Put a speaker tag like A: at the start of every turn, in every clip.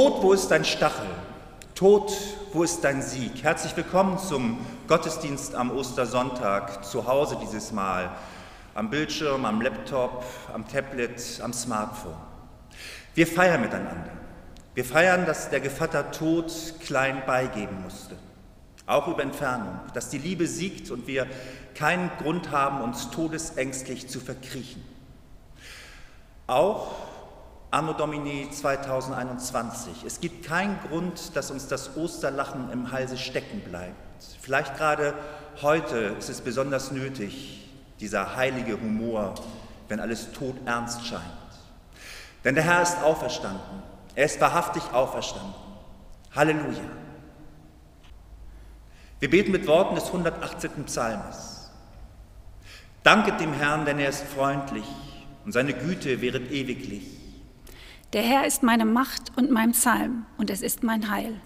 A: Tod, wo ist dein Stachel? Tod, wo ist dein Sieg? Herzlich willkommen zum Gottesdienst am Ostersonntag, zu Hause dieses Mal, am Bildschirm, am Laptop, am Tablet, am Smartphone. Wir feiern miteinander. Wir feiern, dass der Gevatter Tod klein beigeben musste, auch über Entfernung, dass die Liebe siegt und wir keinen Grund haben, uns todesängstlich zu verkriechen. Auch Anno Domini 2021. Es gibt keinen Grund, dass uns das Osterlachen im Halse stecken bleibt. Vielleicht gerade heute ist es besonders nötig, dieser heilige Humor, wenn alles todernst scheint. Denn der Herr ist auferstanden. Er ist wahrhaftig auferstanden. Halleluja. Wir beten mit Worten des 118. Psalmes. Danket dem Herrn, denn er ist freundlich und seine Güte wäret ewiglich.
B: Der Herr ist meine Macht und mein Psalm, und es ist mein Heil.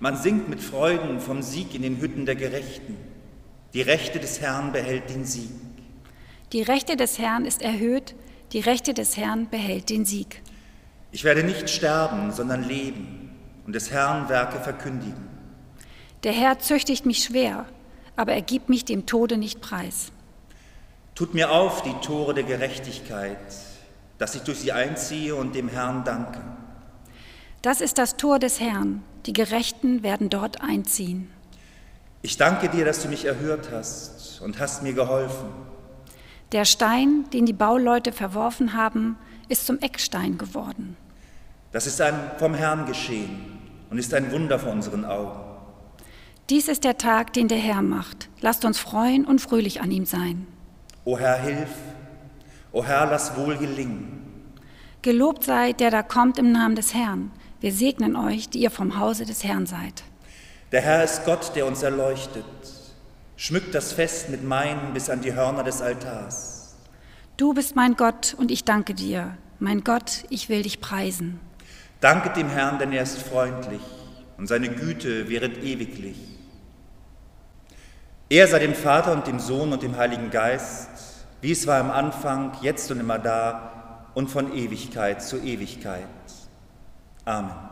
A: Man singt mit Freuden vom Sieg in den Hütten der Gerechten. Die Rechte des Herrn behält den Sieg.
B: Die Rechte des Herrn ist erhöht, die Rechte des Herrn behält den Sieg.
A: Ich werde nicht sterben, sondern leben und des Herrn Werke verkündigen.
B: Der Herr züchtigt mich schwer, aber er gibt mich dem Tode nicht preis.
A: Tut mir auf die Tore der Gerechtigkeit dass ich durch sie einziehe und dem Herrn danke.
B: Das ist das Tor des Herrn, die Gerechten werden dort einziehen.
A: Ich danke dir, dass du mich erhört hast und hast mir geholfen.
B: Der Stein, den die Bauleute verworfen haben, ist zum Eckstein geworden.
A: Das ist ein vom Herrn geschehen und ist ein Wunder vor unseren Augen.
B: Dies ist der Tag, den der Herr macht. Lasst uns freuen und fröhlich an ihm sein.
A: O Herr, hilf, O Herr, lass wohl gelingen.
B: Gelobt sei, der da kommt im Namen des Herrn. Wir segnen euch, die ihr vom Hause des Herrn seid.
A: Der Herr ist Gott, der uns erleuchtet. Schmückt das Fest mit meinen bis an die Hörner des Altars.
B: Du bist mein Gott und ich danke dir. Mein Gott, ich will dich preisen.
A: Danket dem Herrn, denn er ist freundlich und seine Güte wäret ewiglich. Er sei dem Vater und dem Sohn und dem Heiligen Geist wie es war am Anfang, jetzt und immer da und von Ewigkeit zu Ewigkeit. Amen.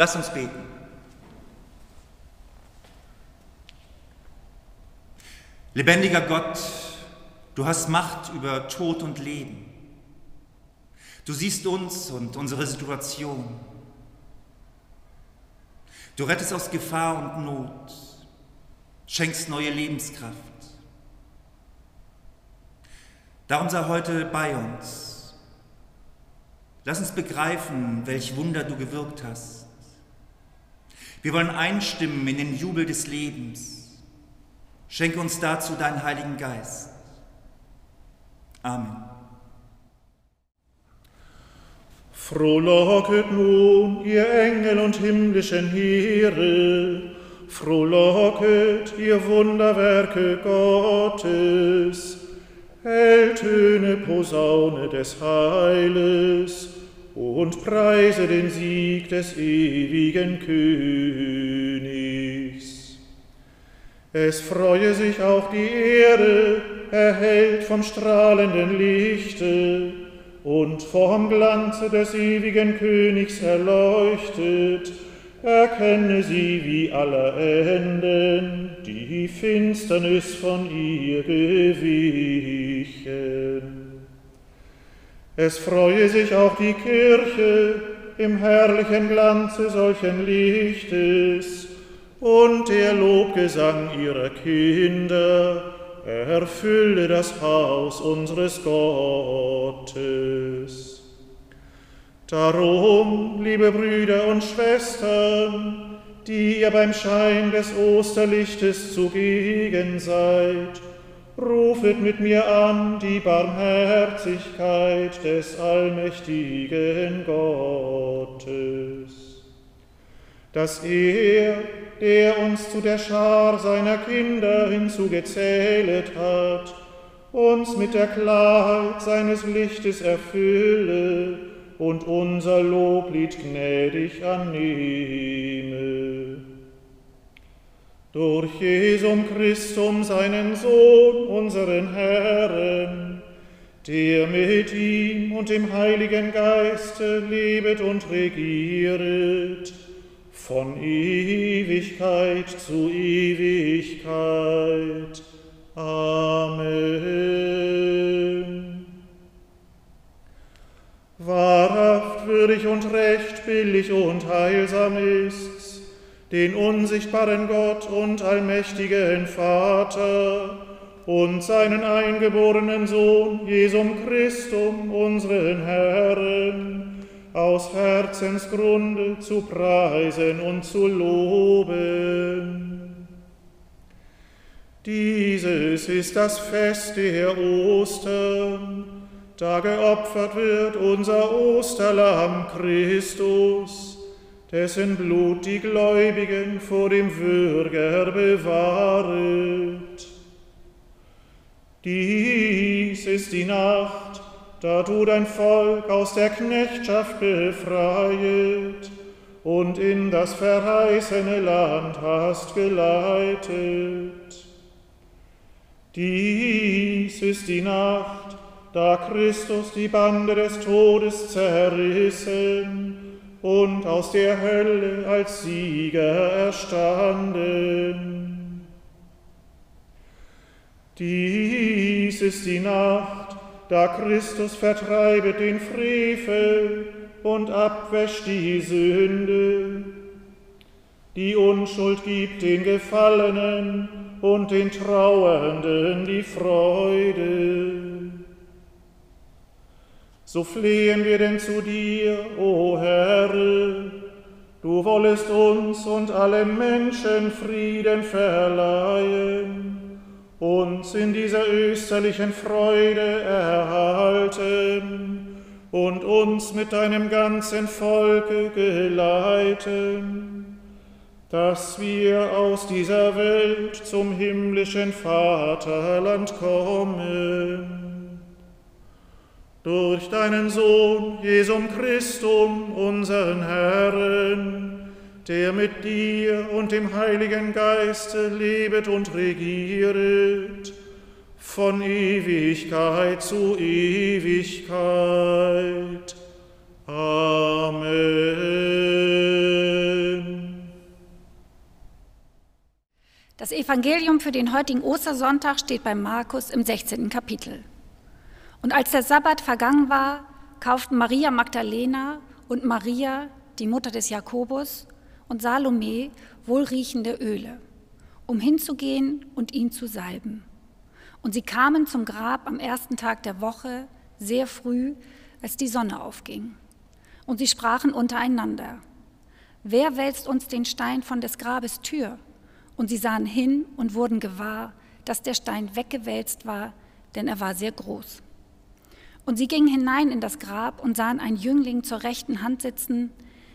A: Lass uns beten. Lebendiger Gott, du hast Macht über Tod und Leben. Du siehst uns und unsere Situation. Du rettest aus Gefahr und Not, schenkst neue Lebenskraft. Darum sei heute bei uns. Lass uns begreifen, welch Wunder du gewirkt hast. Wir wollen einstimmen in den Jubel des Lebens. Schenke uns dazu deinen Heiligen Geist. Amen.
C: Frohlocket nun, ihr Engel und himmlischen Heere, frohlocket, ihr Wunderwerke Gottes, Helltöne Posaune des Heiles und preise den Sieg des ewigen Königs. Es freue sich auch die Erde, erhellt vom strahlenden Lichte und vom Glanze des ewigen Königs erleuchtet, erkenne sie wie aller Enden, die Finsternis von ihr gewichen. Es freue sich auch die Kirche im herrlichen Glanze solchen Lichtes und der Lobgesang ihrer Kinder erfülle das Haus unseres Gottes. Darum, liebe Brüder und Schwestern, die ihr beim Schein des Osterlichtes zugegen seid, rufet mit mir an die Barmherzigkeit des allmächtigen Gottes, dass er, der uns zu der Schar seiner Kinder hinzugezählet hat, uns mit der Klarheit seines Lichtes erfülle, und unser Loblied gnädig annehme. Durch Jesum Christum, seinen Sohn, unseren Herrn, der mit ihm und dem Heiligen Geiste lebet und regieret, von Ewigkeit zu Ewigkeit. Amen. Wahrhaft würdig und recht, billig und heilsam ist's, den unsichtbaren Gott und allmächtigen Vater und seinen eingeborenen Sohn, Jesum Christum, unseren Herrn, aus Herzensgrunde zu preisen und zu loben. Dieses ist das Fest der Ostern, da geopfert wird unser Osterlamm Christus, dessen Blut die Gläubigen vor dem Würger bewahret. Dies ist die Nacht, da du dein Volk aus der Knechtschaft befreiet und in das verheißene Land hast geleitet. Dies ist die Nacht, da Christus die Bande des Todes zerrissen und aus der Hölle als Sieger erstanden. Dies ist die Nacht, da Christus vertreibet den Frevel und abwäscht die Sünde. Die Unschuld gibt den Gefallenen und den Trauernden die Freude. So flehen wir denn zu dir, o Herr, du wollest uns und allen Menschen Frieden verleihen, uns in dieser österlichen Freude erhalten und uns mit deinem ganzen Volke geleiten, dass wir aus dieser Welt zum himmlischen Vaterland kommen durch deinen Sohn, Jesum Christum, unseren Herrn, der mit dir und dem Heiligen Geiste lebet und regieret, von Ewigkeit zu Ewigkeit. Amen.
B: Das Evangelium für den heutigen Ostersonntag steht bei Markus im 16. Kapitel. Und als der Sabbat vergangen war, kauften Maria Magdalena und Maria, die Mutter des Jakobus, und Salome wohlriechende Öle, um hinzugehen und ihn zu salben. Und sie kamen zum Grab am ersten Tag der Woche, sehr früh, als die Sonne aufging. Und sie sprachen untereinander, wer wälzt uns den Stein von des Grabes Tür? Und sie sahen hin und wurden gewahr, dass der Stein weggewälzt war, denn er war sehr groß. Und sie gingen hinein in das Grab und sahen einen Jüngling zur rechten Hand sitzen,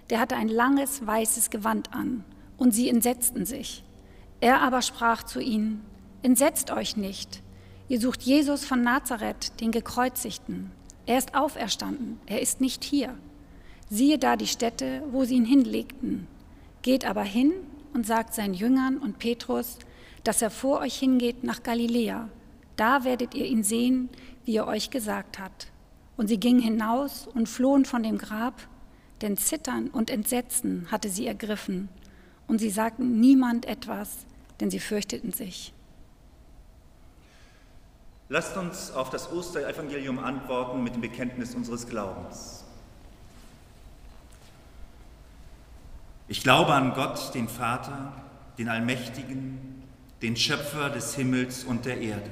B: der hatte ein langes weißes Gewand an, und sie entsetzten sich. Er aber sprach zu ihnen, Entsetzt euch nicht, ihr sucht Jesus von Nazareth, den Gekreuzigten. Er ist auferstanden, er ist nicht hier. Siehe da die Stätte, wo sie ihn hinlegten. Geht aber hin und sagt seinen Jüngern und Petrus, dass er vor euch hingeht nach Galiläa. Da werdet ihr ihn sehen, wie er euch gesagt hat. Und sie gingen hinaus und flohen von dem Grab, denn Zittern und Entsetzen hatte sie ergriffen. Und sie sagten niemand etwas, denn sie fürchteten sich.
A: Lasst uns auf das Osterevangelium antworten mit dem Bekenntnis unseres Glaubens. Ich glaube an Gott, den Vater, den Allmächtigen, den Schöpfer des Himmels und der Erde,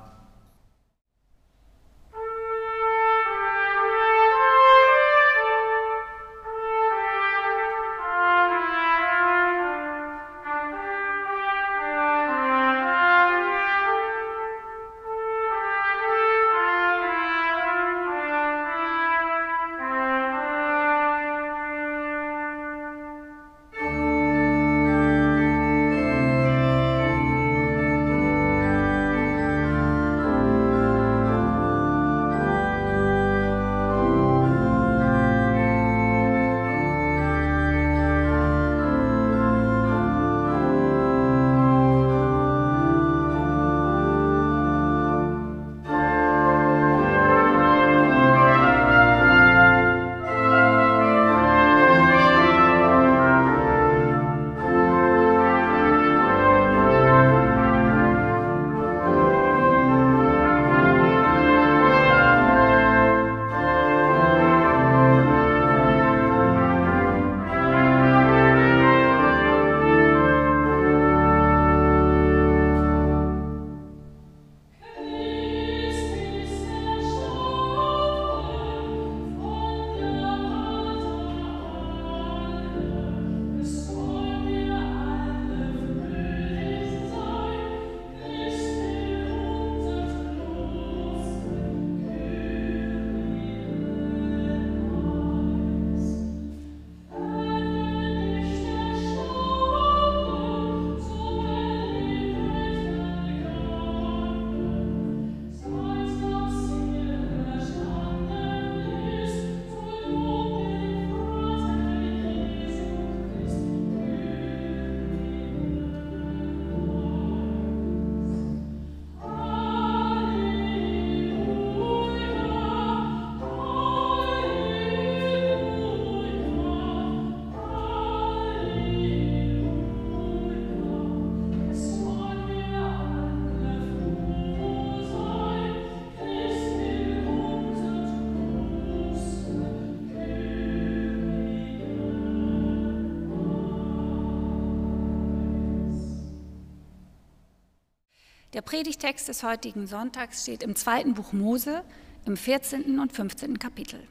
B: Der Predigtext des heutigen Sonntags steht im zweiten Buch Mose im 14. und 15. Kapitel.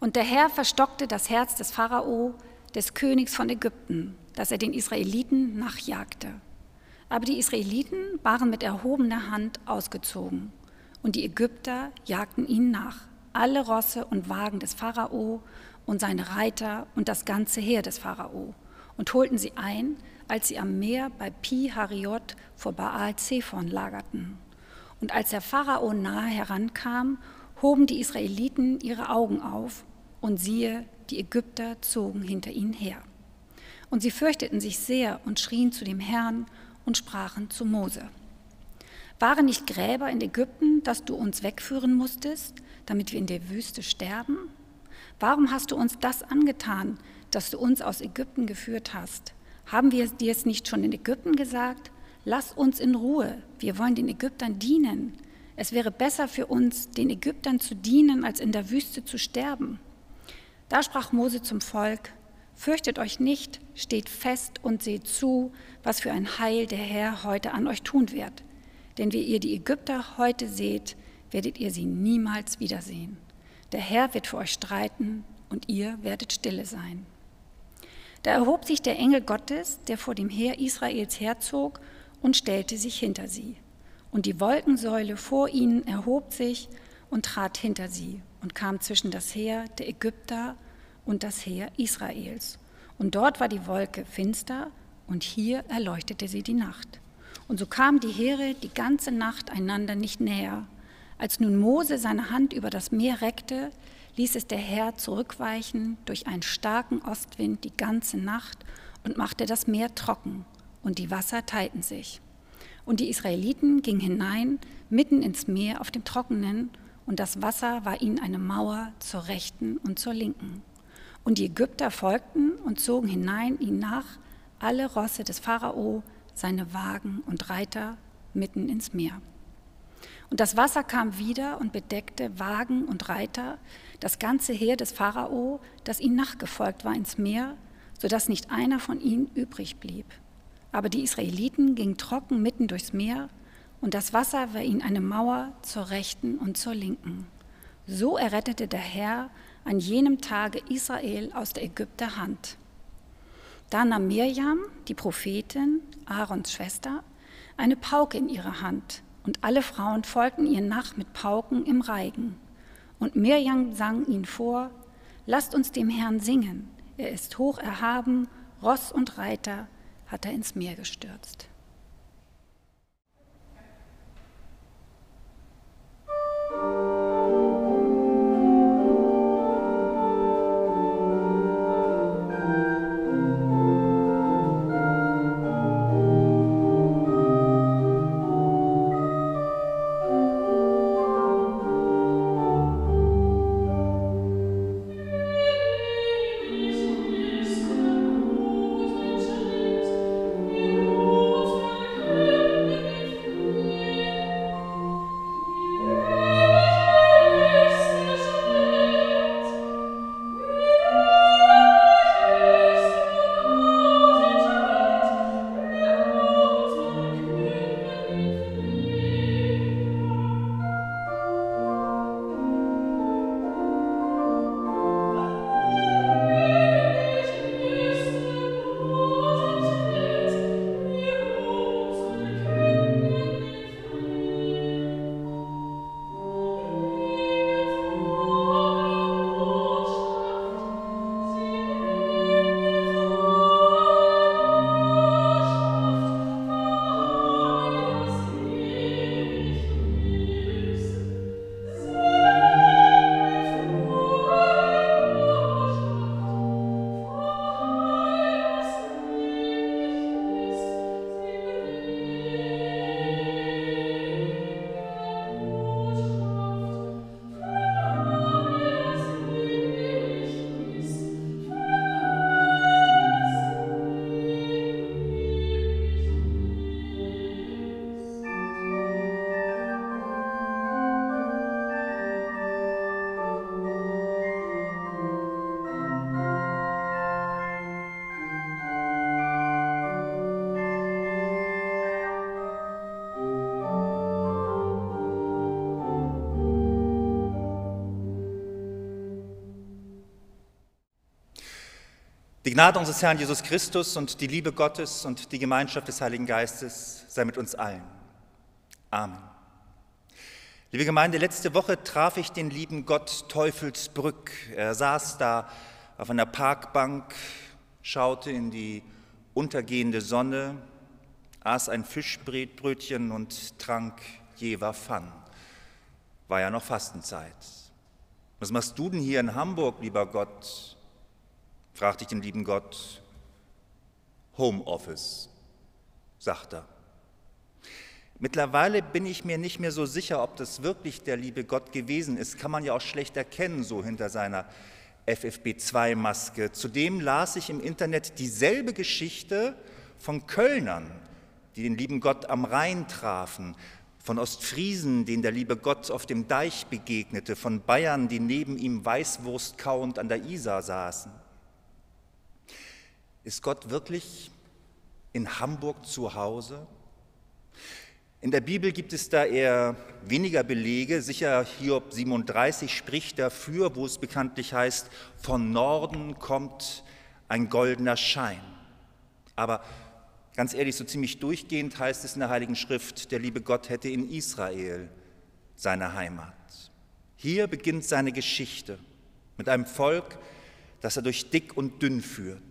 B: Und der Herr verstockte das Herz des Pharao, des Königs von Ägypten, dass er den Israeliten nachjagte. Aber die Israeliten waren mit erhobener Hand ausgezogen, und die Ägypter jagten ihnen nach, alle Rosse und Wagen des Pharao und seine Reiter und das ganze Heer des Pharao, und holten sie ein, als sie am Meer bei Pi Hariot vor Baal Zephon lagerten. Und als der Pharao nahe herankam, hoben die Israeliten ihre Augen auf, und siehe, die Ägypter zogen hinter ihnen her. Und sie fürchteten sich sehr und schrien zu dem Herrn und sprachen zu Mose. Waren nicht Gräber in Ägypten, dass du uns wegführen musstest, damit wir in der Wüste sterben? Warum hast du uns das angetan, dass du uns aus Ägypten geführt hast? Haben wir dir es nicht schon in Ägypten gesagt? Lass uns in Ruhe, wir wollen den Ägyptern dienen. Es wäre besser für uns, den Ägyptern zu dienen, als in der Wüste zu sterben. Da sprach Mose zum Volk, Fürchtet euch nicht, steht fest und seht zu, was für ein Heil der Herr heute an euch tun wird. Denn wie ihr die Ägypter heute seht, werdet ihr sie niemals wiedersehen. Der Herr wird für euch streiten und ihr werdet stille sein. Da erhob sich der Engel Gottes, der vor dem Heer Israels herzog, und stellte sich hinter sie. Und die Wolkensäule vor ihnen erhob sich und trat hinter sie und kam zwischen das Heer der Ägypter und das Heer Israels. Und dort war die Wolke finster und hier erleuchtete sie die Nacht. Und so kamen die Heere die ganze Nacht einander nicht näher. Als nun Mose seine Hand über das Meer reckte, ließ es der Herr zurückweichen durch einen starken Ostwind die ganze Nacht und machte das Meer trocken, und die Wasser teilten sich. Und die Israeliten gingen hinein mitten ins Meer auf dem Trockenen, und das Wasser war ihnen eine Mauer zur rechten und zur linken. Und die Ägypter folgten und zogen hinein ihn nach, alle Rosse des Pharao, seine Wagen und Reiter mitten ins Meer. Und das Wasser kam wieder und bedeckte Wagen und Reiter, das ganze Heer des Pharao, das ihm nachgefolgt war, ins Meer, sodass nicht einer von ihnen übrig blieb. Aber die Israeliten gingen trocken mitten durchs Meer, und das Wasser war ihnen eine Mauer zur rechten und zur linken. So errettete der Herr an jenem Tage Israel aus der Ägypter Hand. Da nahm Mirjam, die Prophetin, Aarons Schwester, eine Pauke in ihre Hand, und alle Frauen folgten ihr nach mit Pauken im Reigen. Und Mirjam sang ihnen vor, Lasst uns dem Herrn singen, er ist hoch erhaben, Ross und Reiter hat er ins Meer gestürzt.
A: Die Gnade unseres Herrn Jesus Christus und die Liebe Gottes und die Gemeinschaft des Heiligen Geistes sei mit uns allen. Amen. Liebe Gemeinde, letzte Woche traf ich den lieben Gott Teufelsbrück. Er saß da auf einer Parkbank, schaute in die untergehende Sonne, aß ein Fischbrötchen und trank Jever Pfann. War ja noch Fastenzeit. Was machst du denn hier in Hamburg, lieber Gott? Fragte ich den lieben Gott. Homeoffice, sagt er. Mittlerweile bin ich mir nicht mehr so sicher, ob das wirklich der liebe Gott gewesen ist. Kann man ja auch schlecht erkennen, so hinter seiner FFB2-Maske. Zudem las ich im Internet dieselbe Geschichte von Kölnern, die den lieben Gott am Rhein trafen, von Ostfriesen, denen der liebe Gott auf dem Deich begegnete, von Bayern, die neben ihm Weißwurst kauend an der Isar saßen. Ist Gott wirklich in Hamburg zu Hause? In der Bibel gibt es da eher weniger Belege. Sicher Hiob 37 spricht dafür, wo es bekanntlich heißt, von Norden kommt ein goldener Schein. Aber ganz ehrlich, so ziemlich durchgehend heißt es in der Heiligen Schrift, der liebe Gott hätte in Israel seine Heimat. Hier beginnt seine Geschichte mit einem Volk, das er durch dick und dünn führt.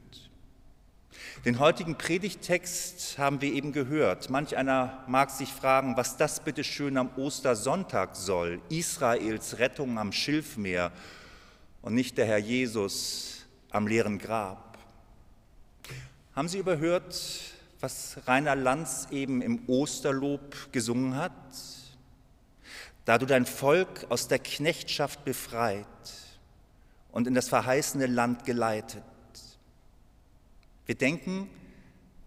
A: Den heutigen Predigtext haben wir eben gehört. Manch einer mag sich fragen, was das bitte schön am Ostersonntag soll. Israels Rettung am Schilfmeer und nicht der Herr Jesus am leeren Grab. Haben Sie überhört, was Rainer Lanz eben im Osterlob gesungen hat? Da du dein Volk aus der Knechtschaft befreit und in das verheißene Land geleitet. Wir denken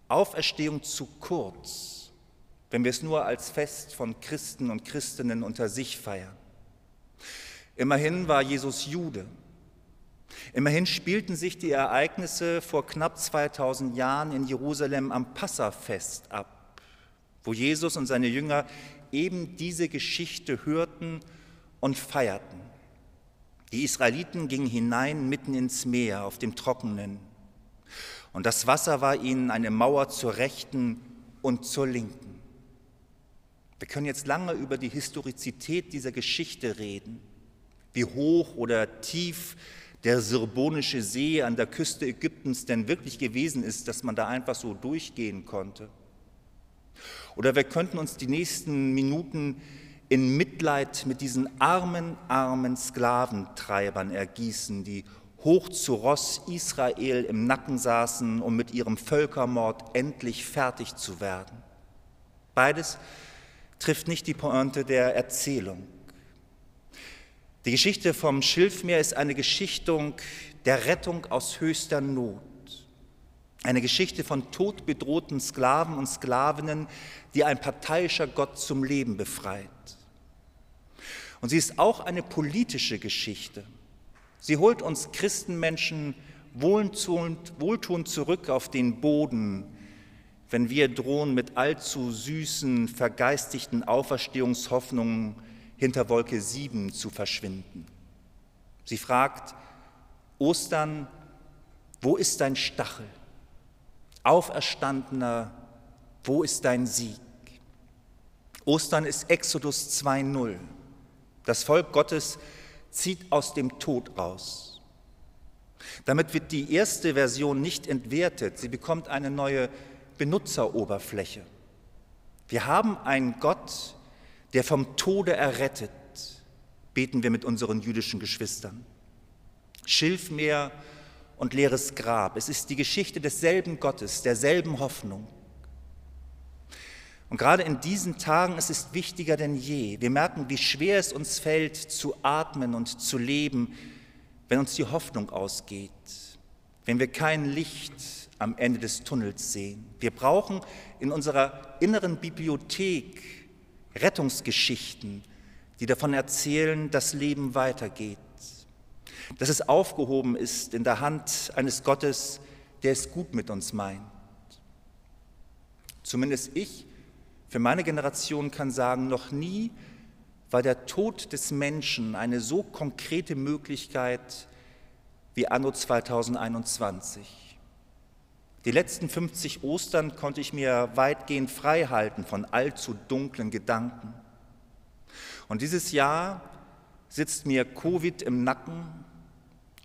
A: Auferstehung zu kurz, wenn wir es nur als Fest von Christen und Christinnen unter sich feiern. Immerhin war Jesus Jude. Immerhin spielten sich die Ereignisse vor knapp 2000 Jahren in Jerusalem am Passafest ab, wo Jesus und seine Jünger eben diese Geschichte hörten und feierten. Die Israeliten gingen hinein mitten ins Meer auf dem Trockenen und das Wasser war ihnen eine Mauer zur Rechten und zur Linken. Wir können jetzt lange über die Historizität dieser Geschichte reden, wie hoch oder tief der Sirbonische See an der Küste Ägyptens denn wirklich gewesen ist, dass man da einfach so durchgehen konnte. Oder wir könnten uns die nächsten Minuten in Mitleid mit diesen armen, armen Sklaventreibern ergießen, die hoch zu Ross Israel im Nacken saßen, um mit ihrem Völkermord endlich fertig zu werden. Beides trifft nicht die Pointe der Erzählung. Die Geschichte vom Schilfmeer ist eine Geschichte der Rettung aus höchster Not. Eine Geschichte von todbedrohten Sklaven und Sklavinnen, die ein parteiischer Gott zum Leben befreit. Und sie ist auch eine politische Geschichte. Sie holt uns Christenmenschen wohltuend zurück auf den Boden, wenn wir drohen, mit allzu süßen, vergeistigten Auferstehungshoffnungen hinter Wolke 7 zu verschwinden. Sie fragt, Ostern, wo ist dein Stachel? Auferstandener, wo ist dein Sieg? Ostern ist Exodus 2.0. Das Volk Gottes zieht aus dem Tod raus. Damit wird die erste Version nicht entwertet, sie bekommt eine neue Benutzeroberfläche. Wir haben einen Gott, der vom Tode errettet, beten wir mit unseren jüdischen Geschwistern. Schilfmeer und leeres Grab, es ist die Geschichte desselben Gottes, derselben Hoffnung. Und gerade in diesen Tagen ist es wichtiger denn je. Wir merken, wie schwer es uns fällt, zu atmen und zu leben, wenn uns die Hoffnung ausgeht, wenn wir kein Licht am Ende des Tunnels sehen. Wir brauchen in unserer inneren Bibliothek Rettungsgeschichten, die davon erzählen, dass Leben weitergeht, dass es aufgehoben ist in der Hand eines Gottes, der es gut mit uns meint. Zumindest ich für meine Generation kann sagen, noch nie war der Tod des Menschen eine so konkrete Möglichkeit wie anno 2021. Die letzten 50 Ostern konnte ich mir weitgehend frei halten von allzu dunklen Gedanken. Und dieses Jahr sitzt mir Covid im Nacken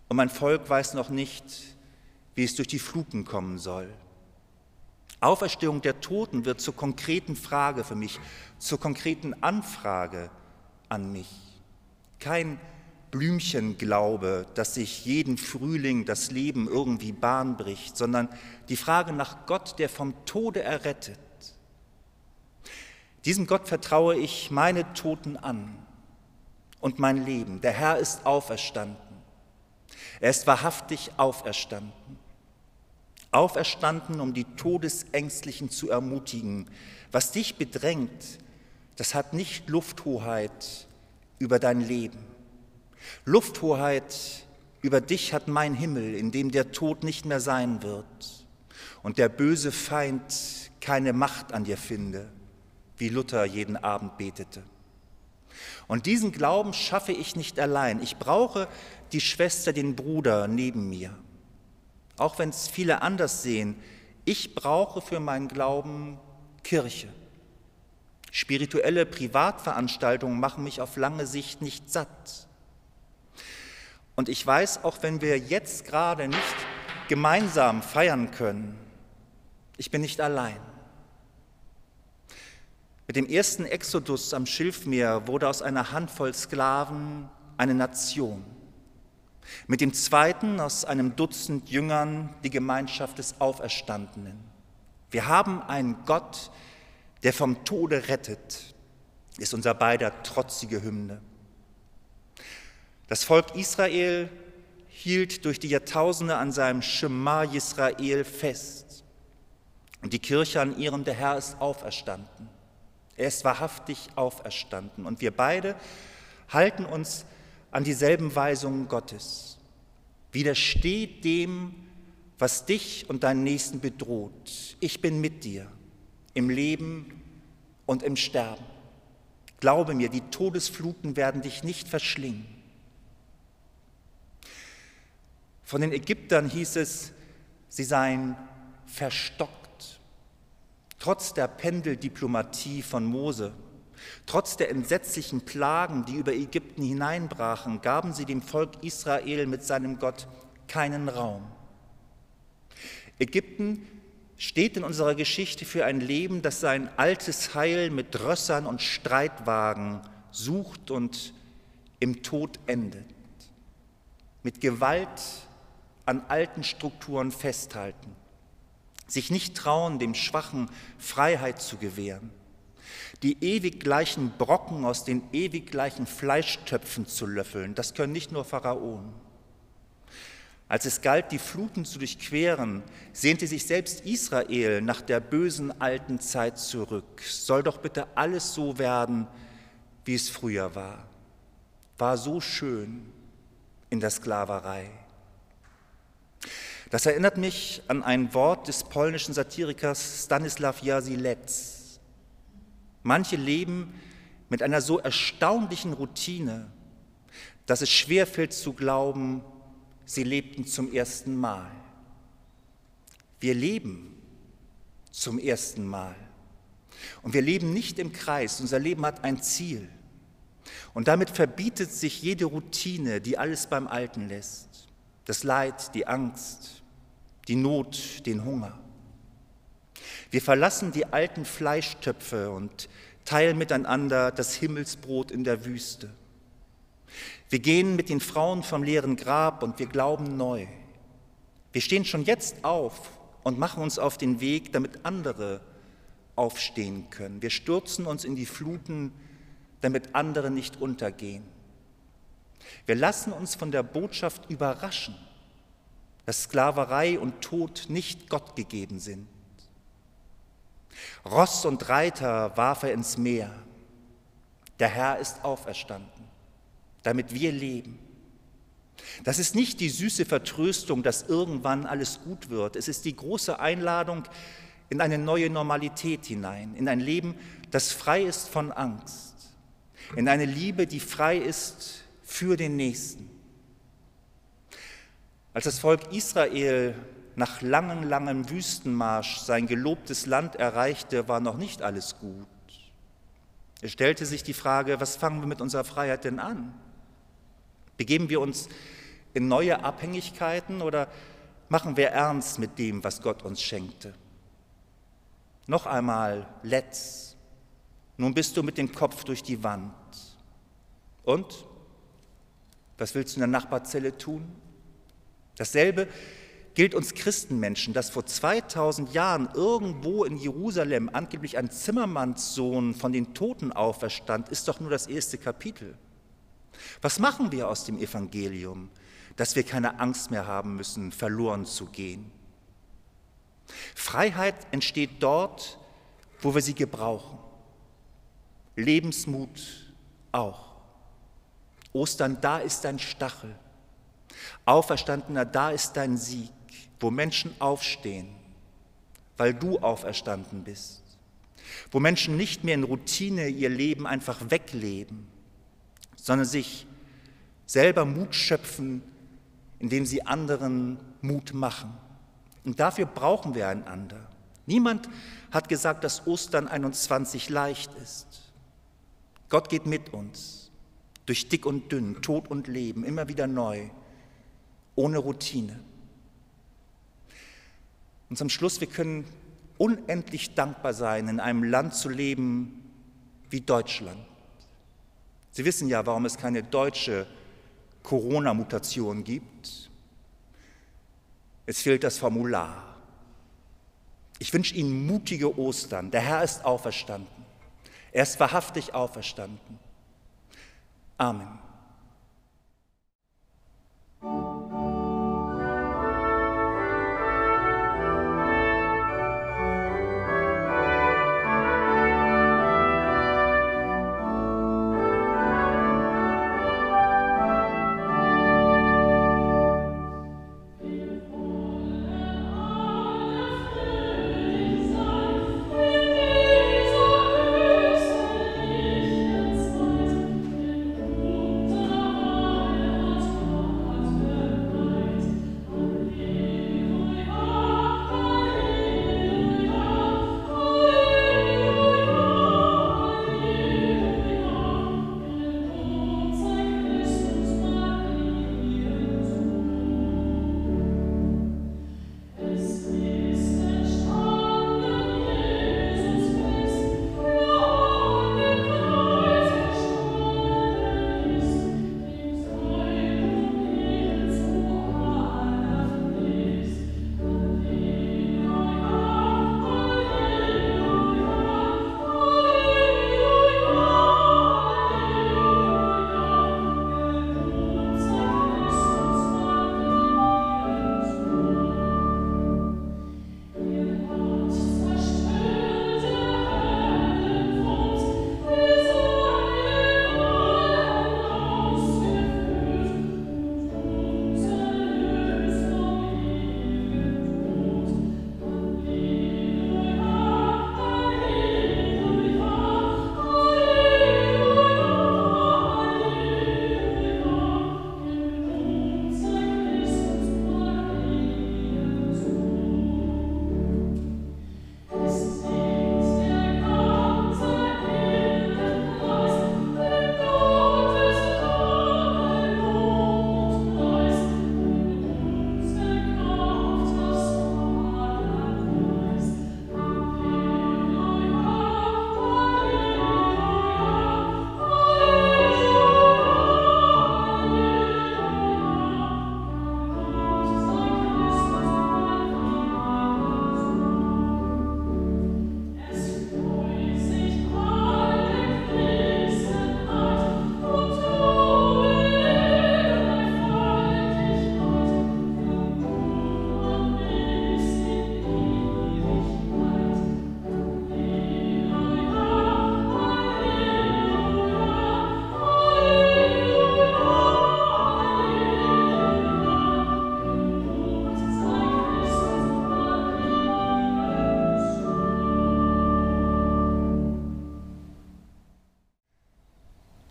A: und mein Volk weiß noch nicht, wie es durch die Fluten kommen soll. Auferstehung der Toten wird zur konkreten Frage für mich, zur konkreten Anfrage an mich. Kein Blümchenglaube, dass sich jeden Frühling das Leben irgendwie Bahn bricht, sondern die Frage nach Gott, der vom Tode errettet. Diesem Gott vertraue ich meine Toten an und mein Leben. Der Herr ist auferstanden. Er ist wahrhaftig auferstanden. Auferstanden, um die Todesängstlichen zu ermutigen. Was dich bedrängt, das hat nicht Lufthoheit über dein Leben. Lufthoheit über dich hat mein Himmel, in dem der Tod nicht mehr sein wird und der böse Feind keine Macht an dir finde, wie Luther jeden Abend betete. Und diesen Glauben schaffe ich nicht allein. Ich brauche die Schwester, den Bruder neben mir. Auch wenn es viele anders sehen, ich brauche für meinen Glauben Kirche. Spirituelle Privatveranstaltungen machen mich auf lange Sicht nicht satt. Und ich weiß, auch wenn wir jetzt gerade nicht gemeinsam feiern können, ich bin nicht allein. Mit dem ersten Exodus am Schilfmeer wurde aus einer Handvoll Sklaven eine Nation. Mit dem zweiten aus einem Dutzend Jüngern die Gemeinschaft des Auferstandenen. Wir haben einen Gott, der vom Tode rettet, ist unser beider trotzige Hymne. Das Volk Israel hielt durch die Jahrtausende an seinem Schema Israel fest. Und die Kirche an ihrem, der Herr ist auferstanden. Er ist wahrhaftig auferstanden. Und wir beide halten uns an dieselben Weisungen Gottes. Widersteht dem, was dich und deinen Nächsten bedroht. Ich bin mit dir im Leben und im Sterben. Glaube mir, die Todesfluten werden dich nicht verschlingen. Von den Ägyptern hieß es, sie seien verstockt. Trotz der Pendeldiplomatie von Mose, trotz der entsetzlichen Plagen, die über Ägypten hineinbrachen, gaben sie dem Volk Israel mit seinem Gott keinen Raum. Ägypten steht in unserer Geschichte für ein Leben, das sein altes Heil mit Rössern und Streitwagen sucht und im Tod endet. Mit Gewalt an alten Strukturen festhalten sich nicht trauen, dem Schwachen Freiheit zu gewähren, die ewig gleichen Brocken aus den ewig gleichen Fleischtöpfen zu löffeln, das können nicht nur Pharaonen. Als es galt, die Fluten zu durchqueren, sehnte sich selbst Israel nach der bösen alten Zeit zurück. Soll doch bitte alles so werden, wie es früher war. War so schön in der Sklaverei. Das erinnert mich an ein Wort des polnischen Satirikers Stanislaw Jasilec. Manche leben mit einer so erstaunlichen Routine, dass es schwerfällt zu glauben, sie lebten zum ersten Mal. Wir leben zum ersten Mal. Und wir leben nicht im Kreis, unser Leben hat ein Ziel. Und damit verbietet sich jede Routine, die alles beim Alten lässt. Das Leid, die Angst, die Not, den Hunger. Wir verlassen die alten Fleischtöpfe und teilen miteinander das Himmelsbrot in der Wüste. Wir gehen mit den Frauen vom leeren Grab und wir glauben neu. Wir stehen schon jetzt auf und machen uns auf den Weg, damit andere aufstehen können. Wir stürzen uns in die Fluten, damit andere nicht untergehen. Wir lassen uns von der Botschaft überraschen dass Sklaverei und Tod nicht Gott gegeben sind. Ross und Reiter warf er ins Meer. Der Herr ist auferstanden, damit wir leben. Das ist nicht die süße Vertröstung, dass irgendwann alles gut wird. Es ist die große Einladung in eine neue Normalität hinein, in ein Leben, das frei ist von Angst, in eine Liebe, die frei ist für den Nächsten. Als das Volk Israel nach langem, langem Wüstenmarsch sein gelobtes Land erreichte, war noch nicht alles gut. Es stellte sich die Frage, was fangen wir mit unserer Freiheit denn an? Begeben wir uns in neue Abhängigkeiten oder machen wir ernst mit dem, was Gott uns schenkte? Noch einmal, let's. Nun bist du mit dem Kopf durch die Wand. Und? Was willst du in der Nachbarzelle tun? Dasselbe gilt uns Christenmenschen, dass vor 2000 Jahren irgendwo in Jerusalem angeblich ein Zimmermannssohn von den Toten auferstand, ist doch nur das erste Kapitel. Was machen wir aus dem Evangelium, dass wir keine Angst mehr haben müssen, verloren zu gehen? Freiheit entsteht dort, wo wir sie gebrauchen. Lebensmut auch. Ostern, da ist dein Stachel. Auferstandener, da ist dein Sieg, wo Menschen aufstehen, weil du auferstanden bist. Wo Menschen nicht mehr in Routine ihr Leben einfach wegleben, sondern sich selber Mut schöpfen, indem sie anderen Mut machen. Und dafür brauchen wir einander. Niemand hat gesagt, dass Ostern 21 leicht ist. Gott geht mit uns, durch dick und dünn, Tod und Leben, immer wieder neu, ohne Routine. Und zum Schluss, wir können unendlich dankbar sein, in einem Land zu leben wie Deutschland. Sie wissen ja, warum es keine deutsche Corona-Mutation gibt. Es fehlt das Formular. Ich wünsche Ihnen mutige Ostern. Der Herr ist auferstanden. Er ist wahrhaftig auferstanden. Amen.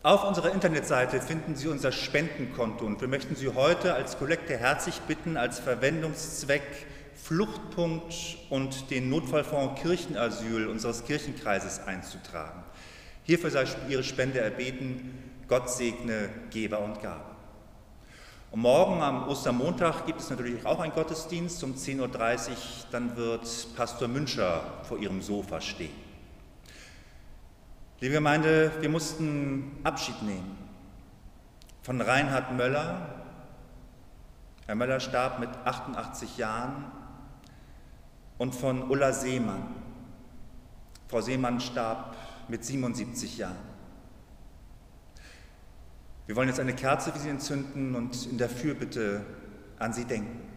A: Auf unserer Internetseite finden Sie unser Spendenkonto und wir möchten Sie heute als Kollekte herzlich bitten, als Verwendungszweck Fluchtpunkt und den Notfallfonds Kirchenasyl unseres Kirchenkreises einzutragen. Hierfür sei Ihre Spende erbeten. Gott segne Geber und Gabe. Und morgen am Ostermontag gibt es natürlich auch einen Gottesdienst um 10.30 Uhr. Dann wird Pastor Münscher vor Ihrem Sofa stehen. Liebe Gemeinde, wir mussten Abschied nehmen. von Reinhard Möller. Herr Möller starb mit 88 Jahren und von Ulla Seemann. Frau Seemann starb mit 77 Jahren. Wir wollen jetzt eine Kerze für Sie entzünden und in der Fürbitte an Sie denken.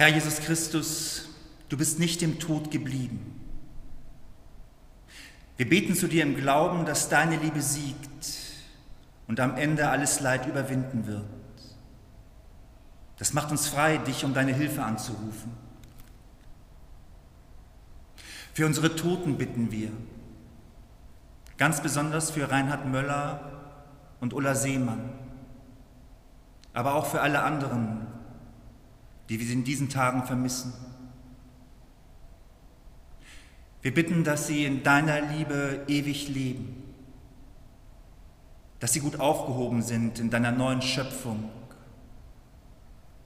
A: Herr Jesus Christus, du bist nicht im Tod geblieben. Wir beten zu dir im Glauben, dass deine Liebe siegt und am Ende alles Leid überwinden wird. Das macht uns frei, dich um deine Hilfe anzurufen. Für unsere Toten bitten wir, ganz besonders für Reinhard Möller und Ulla Seemann, aber auch für alle anderen, die wir in diesen Tagen vermissen. Wir bitten, dass sie in deiner Liebe ewig leben, dass sie gut aufgehoben sind in deiner neuen Schöpfung,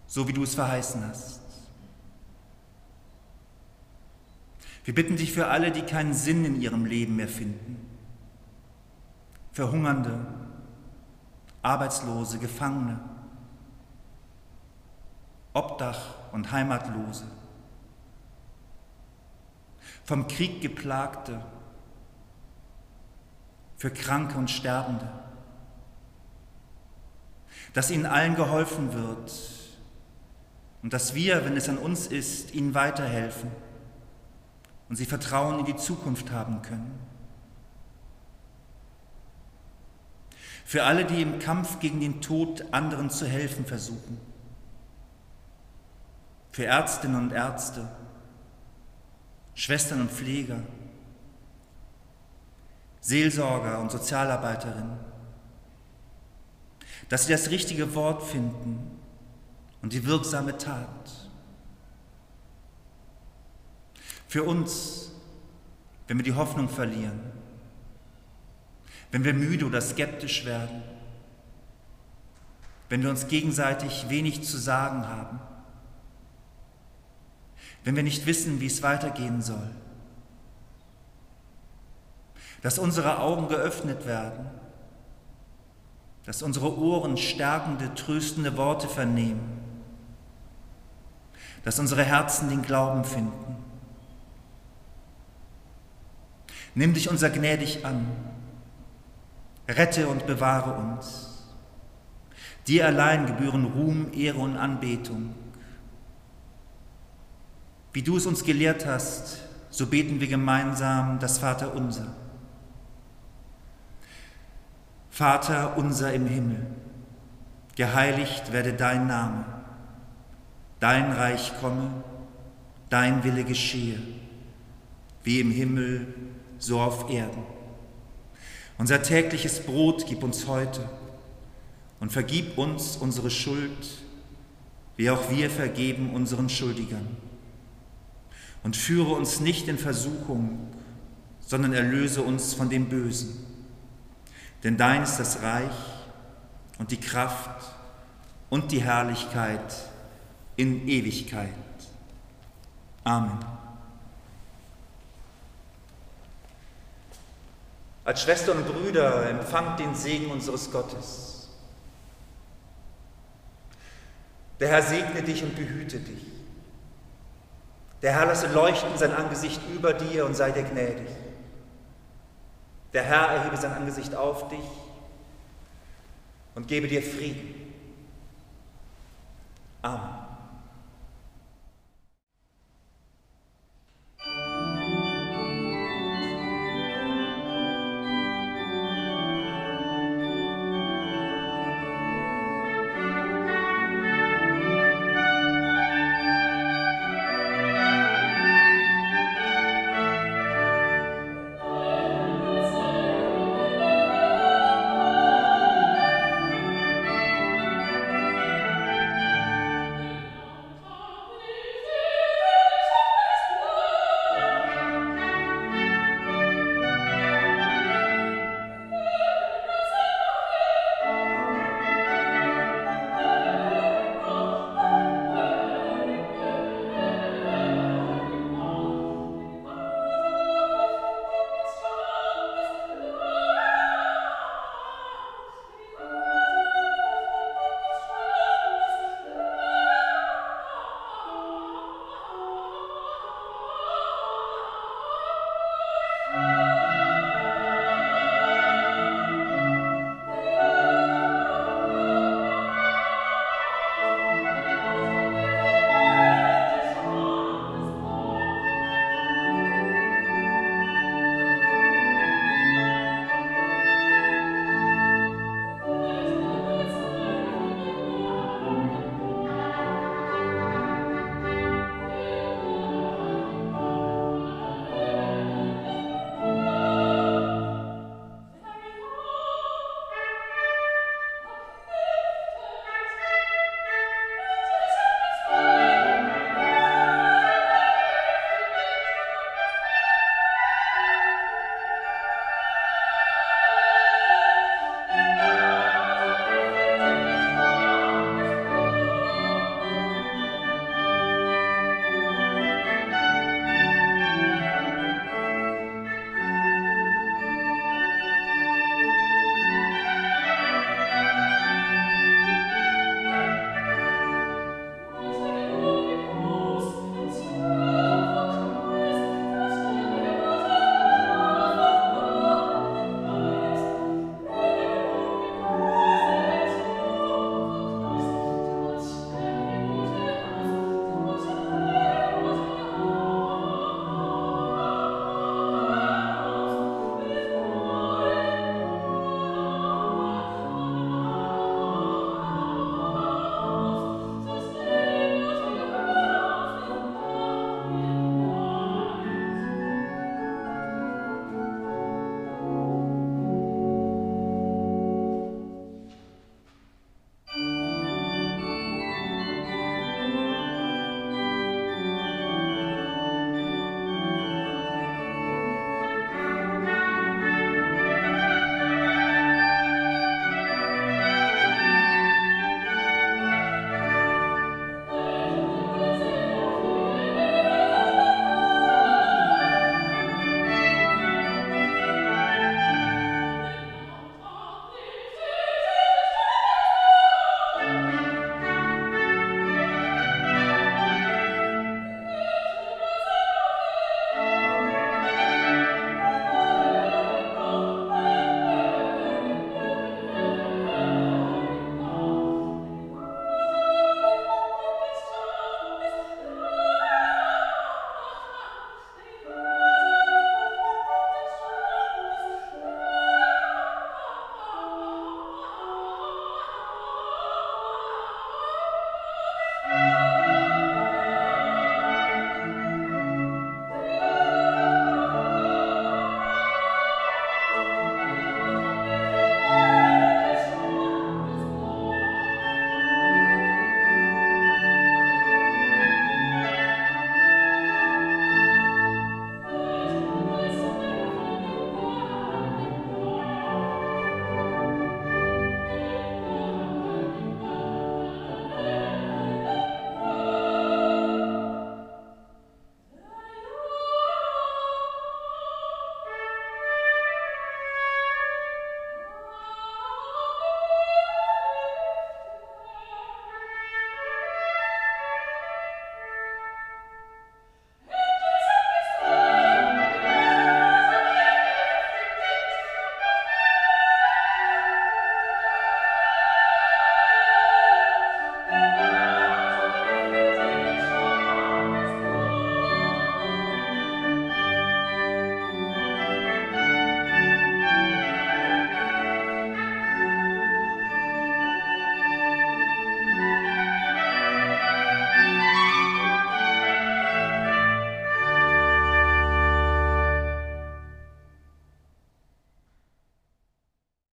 A: so wie du es verheißen hast. Wir bitten dich für alle, die keinen Sinn in ihrem Leben mehr finden, für Hungernde, Arbeitslose, Gefangene, Obdach und Heimatlose, vom Krieg geplagte, für Kranke und Sterbende, dass ihnen allen geholfen wird und dass wir, wenn es an uns ist, ihnen weiterhelfen und sie Vertrauen in die Zukunft haben können. Für alle, die im Kampf gegen den Tod anderen zu helfen versuchen für Ärztinnen und Ärzte, Schwestern und Pfleger, Seelsorger und Sozialarbeiterinnen, dass sie das richtige Wort finden und die wirksame Tat. Für uns, wenn wir die Hoffnung verlieren, wenn wir müde oder skeptisch werden, wenn wir uns gegenseitig wenig zu sagen haben, wenn wir nicht wissen, wie es weitergehen soll. Dass unsere Augen geöffnet werden, dass unsere Ohren stärkende, tröstende Worte vernehmen, dass unsere Herzen den Glauben finden. Nimm dich unser gnädig an, rette und bewahre uns. Dir allein gebühren Ruhm, Ehre und Anbetung wie du es uns gelehrt hast, so beten wir gemeinsam das Vater unser. Vater unser im Himmel, geheiligt werde dein Name, dein Reich komme, dein Wille geschehe, wie im Himmel, so auf Erden. Unser tägliches Brot gib uns heute und vergib uns unsere Schuld, wie auch wir vergeben unseren Schuldigern und führe uns nicht in Versuchung, sondern erlöse uns von dem Bösen. Denn dein ist das Reich und die Kraft und die Herrlichkeit in Ewigkeit. Amen. Als Schwestern und Brüder empfangt den Segen unseres Gottes. Der Herr segne dich und behüte dich. Der Herr lasse leuchten sein Angesicht über dir und sei dir gnädig. Der Herr erhebe sein Angesicht auf dich und gebe dir Frieden. Amen.